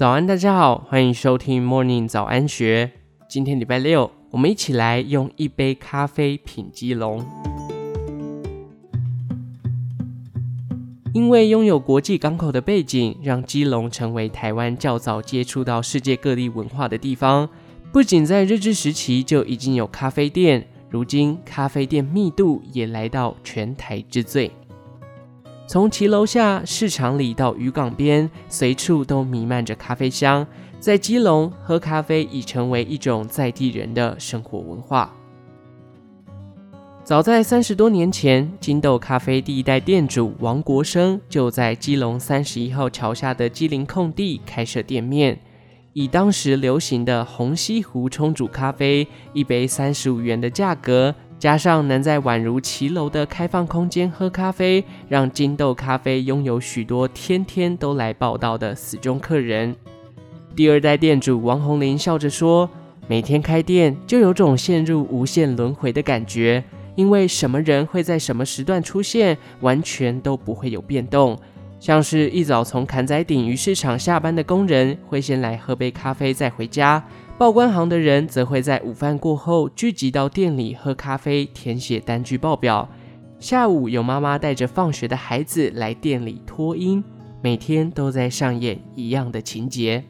早安，大家好，欢迎收听 Morning 早安学。今天礼拜六，我们一起来用一杯咖啡品基隆。因为拥有国际港口的背景，让基隆成为台湾较早接触到世界各地文化的地方。不仅在日治时期就已经有咖啡店，如今咖啡店密度也来到全台之最。从骑楼下、市场里到渔港边，随处都弥漫着咖啡香。在基隆，喝咖啡已成为一种在地人的生活文化。早在三十多年前，金豆咖啡第一代店主王国生就在基隆三十一号桥下的基林空地开设店面，以当时流行的红西湖冲煮咖啡，一杯三十五元的价格。加上能在宛如骑楼的开放空间喝咖啡，让金豆咖啡拥有许多天天都来报到的死忠客人。第二代店主王红林笑着说：“每天开店就有种陷入无限轮回的感觉，因为什么人会在什么时段出现，完全都不会有变动。像是一早从坎仔顶鱼市场下班的工人，会先来喝杯咖啡再回家。”报关行的人则会在午饭过后聚集到店里喝咖啡、填写单据报表。下午有妈妈带着放学的孩子来店里托婴，每天都在上演一样的情节。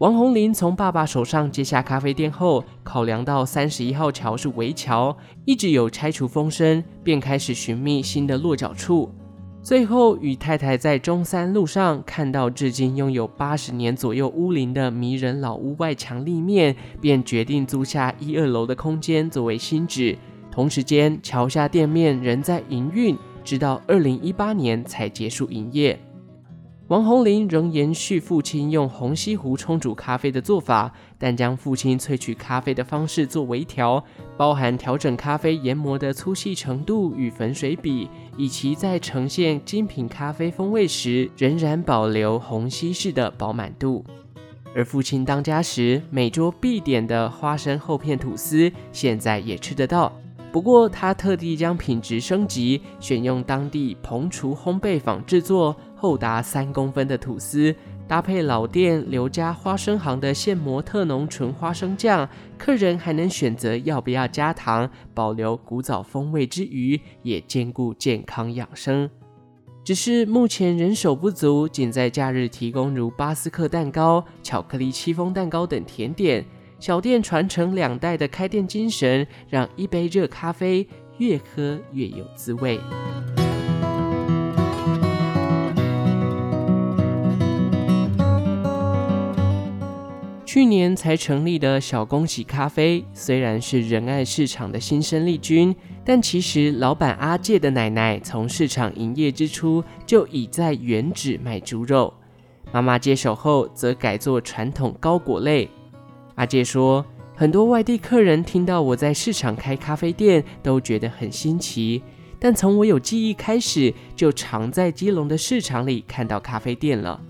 王红林从爸爸手上接下咖啡店后，考量到三十一号桥是危桥，一直有拆除风声，便开始寻觅新的落脚处。最后，与太太在中山路上看到至今拥有八十年左右屋龄的迷人老屋外墙立面，便决定租下一二楼的空间作为新址。同时间，桥下店面仍在营运，直到二零一八年才结束营业。王红林仍延续父亲用红西湖冲煮咖啡的做法，但将父亲萃取咖啡的方式做微调，包含调整咖啡研磨的粗细程度与粉水比，以及在呈现精品咖啡风味时，仍然保留虹吸式的饱满度。而父亲当家时，每桌必点的花生厚片吐司，现在也吃得到。不过，他特地将品质升级，选用当地棚厨烘焙坊制作，厚达三公分的吐司，搭配老店刘家花生行的现磨特浓纯花生酱，客人还能选择要不要加糖，保留古早风味之余，也兼顾健康养生。只是目前人手不足，仅在假日提供如巴斯克蛋糕、巧克力戚风蛋糕等甜点。小店传承两代的开店精神，让一杯热咖啡越喝越有滋味。去年才成立的小恭喜咖啡，虽然是仁爱市场的新生力军，但其实老板阿介的奶奶从市场营业之初就已在原址卖猪肉，妈妈接手后则改做传统糕果类。阿介说，很多外地客人听到我在市场开咖啡店，都觉得很新奇。但从我有记忆开始，就常在基隆的市场里看到咖啡店了。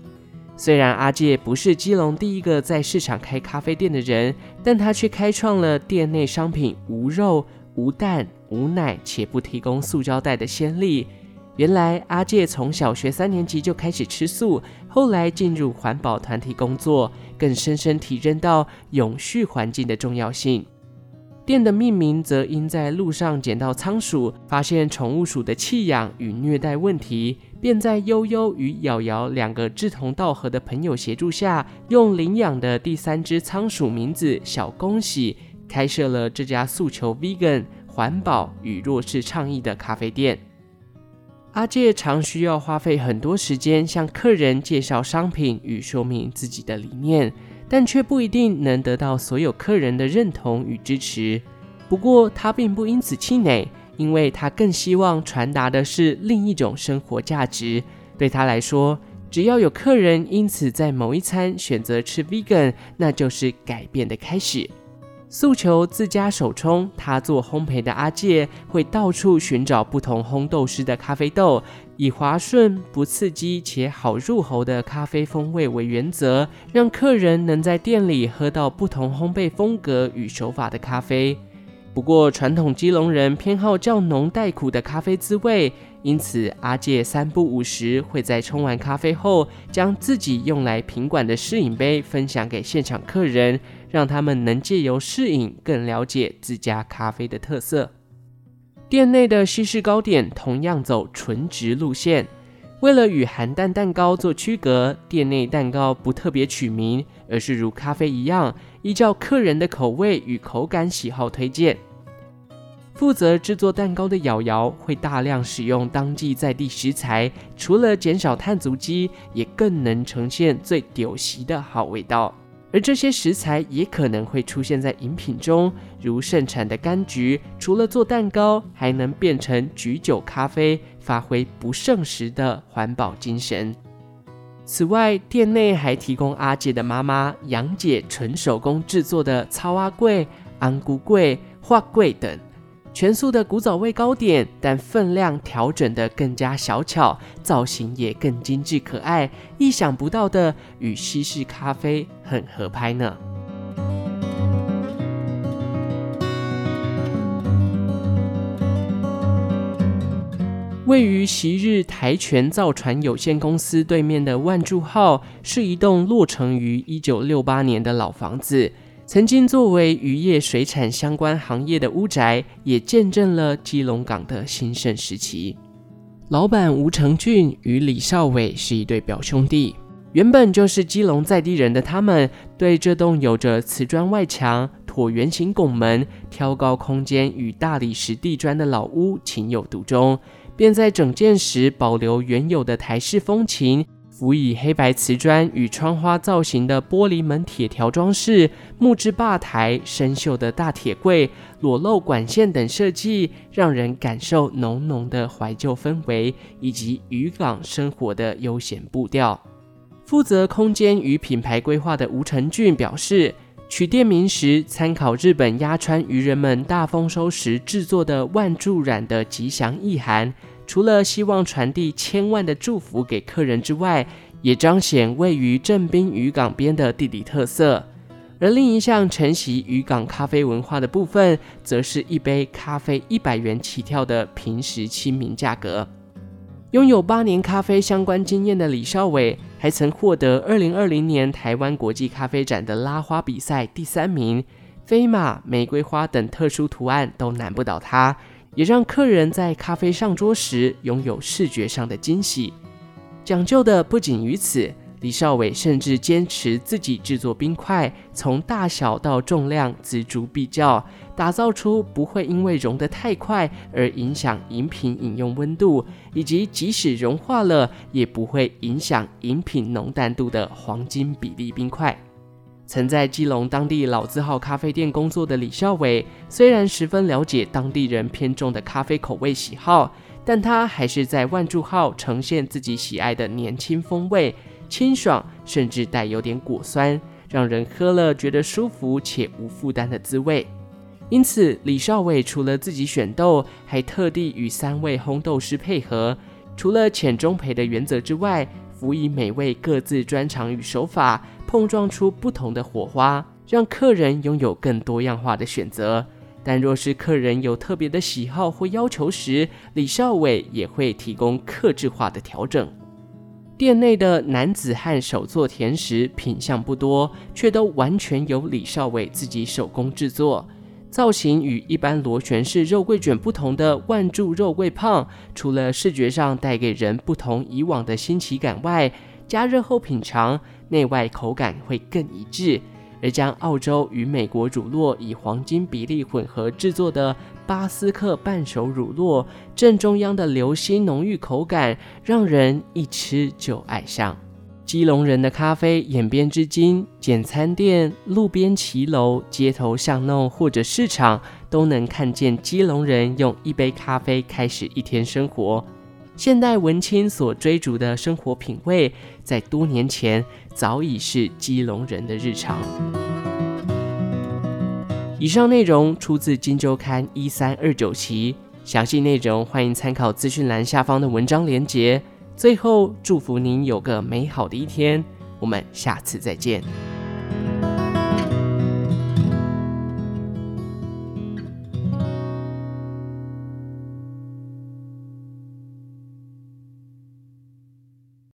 虽然阿介不是基隆第一个在市场开咖啡店的人，但他却开创了店内商品无肉、无蛋、无奶，且不提供塑胶袋的先例。原来阿介从小学三年级就开始吃素，后来进入环保团体工作，更深深体认到永续环境的重要性。店的命名则因在路上捡到仓鼠，发现宠物鼠的弃养与虐待问题，便在悠悠与瑶瑶两个志同道合的朋友协助下，用领养的第三只仓鼠名字小恭喜，开设了这家诉求 vegan 环保与弱势倡议的咖啡店。阿介常需要花费很多时间向客人介绍商品与说明自己的理念，但却不一定能得到所有客人的认同与支持。不过他并不因此气馁，因为他更希望传达的是另一种生活价值。对他来说，只要有客人因此在某一餐选择吃 vegan，那就是改变的开始。诉求自家手冲，他做烘焙的阿介会到处寻找不同烘豆师的咖啡豆，以滑顺、不刺激且好入喉的咖啡风味为原则，让客人能在店里喝到不同烘焙风格与手法的咖啡。不过，传统基隆人偏好较浓带苦的咖啡滋味，因此阿介三不五时会在冲完咖啡后，将自己用来品管的试饮杯分享给现场客人，让他们能借由试饮更了解自家咖啡的特色。店内的西式糕点同样走纯植路线，为了与涵蛋蛋糕做区隔，店内蛋糕不特别取名，而是如咖啡一样，依照客人的口味与口感喜好推荐。负责制作蛋糕的瑶瑶会大量使用当季在地食材，除了减少碳足迹，也更能呈现最丢席的好味道。而这些食材也可能会出现在饮品中，如盛产的柑橘，除了做蛋糕，还能变成橘酒咖啡，发挥不胜时的环保精神。此外，店内还提供阿姐的妈妈杨姐纯手工制作的草仔粿、红龟粿、花贵等。全素的古早味糕点，但分量调整得更加小巧，造型也更精致可爱。意想不到的，与西式咖啡很合拍呢。位于昔日台全造船有限公司对面的万柱号，是一栋落成于一九六八年的老房子。曾经作为渔业、水产相关行业的屋宅，也见证了基隆港的兴盛时期。老板吴成俊与李少伟是一对表兄弟，原本就是基隆在地人的他们，对这栋有着瓷砖外墙、椭圆形拱门、挑高空间与大理石地砖的老屋情有独钟，便在整建时保留原有的台式风情。辅以黑白瓷砖与窗花造型的玻璃门铁条装饰、木质吧台、生锈的大铁柜、裸露管线等设计，让人感受浓浓的怀旧氛围以及渔港生活的悠闲步调。负责空间与品牌规划的吴成俊表示，取店名时参考日本鸭川渔人们大丰收时制作的万柱染的吉祥意涵。除了希望传递千万的祝福给客人之外，也彰显位于正滨渔港边的地理特色。而另一项承袭渔港咖啡文化的部分，则是一杯咖啡一百元起跳的平时亲民价格。拥有八年咖啡相关经验的李少伟，还曾获得二零二零年台湾国际咖啡展的拉花比赛第三名，飞马、玫瑰花等特殊图案都难不倒他。也让客人在咖啡上桌时拥有视觉上的惊喜。讲究的不仅于此，李少伟甚至坚持自己制作冰块，从大小到重量锱铢必较，打造出不会因为融得太快而影响饮品饮用温度，以及即使融化了也不会影响饮品浓淡度的黄金比例冰块。曾在基隆当地老字号咖啡店工作的李少伟，虽然十分了解当地人偏重的咖啡口味喜好，但他还是在万柱号呈现自己喜爱的年轻风味，清爽甚至带有点果酸，让人喝了觉得舒服且无负担的滋味。因此，李少伟除了自己选豆，还特地与三位烘豆师配合，除了浅中焙的原则之外，辅以每位各自专长与手法。碰撞出不同的火花，让客人拥有更多样化的选择。但若是客人有特别的喜好或要求时，李少伟也会提供客制化的调整。店内的男子汉手作甜食品相不多，却都完全由李少伟自己手工制作。造型与一般螺旋式肉桂卷不同的万柱肉桂胖，除了视觉上带给人不同以往的新奇感外，加热后品尝，内外口感会更一致。而将澳洲与美国乳酪以黄金比例混合制作的巴斯克半熟乳酪，正中央的流心浓郁口感，让人一吃就爱上。基隆人的咖啡演变至今，简餐店、路边骑楼、街头巷弄或者市场，都能看见基隆人用一杯咖啡开始一天生活。现代文青所追逐的生活品味，在多年前早已是基隆人的日常。以上内容出自《金周刊》一三二九期，详细内容欢迎参考资讯栏下方的文章连结。最后，祝福您有个美好的一天，我们下次再见。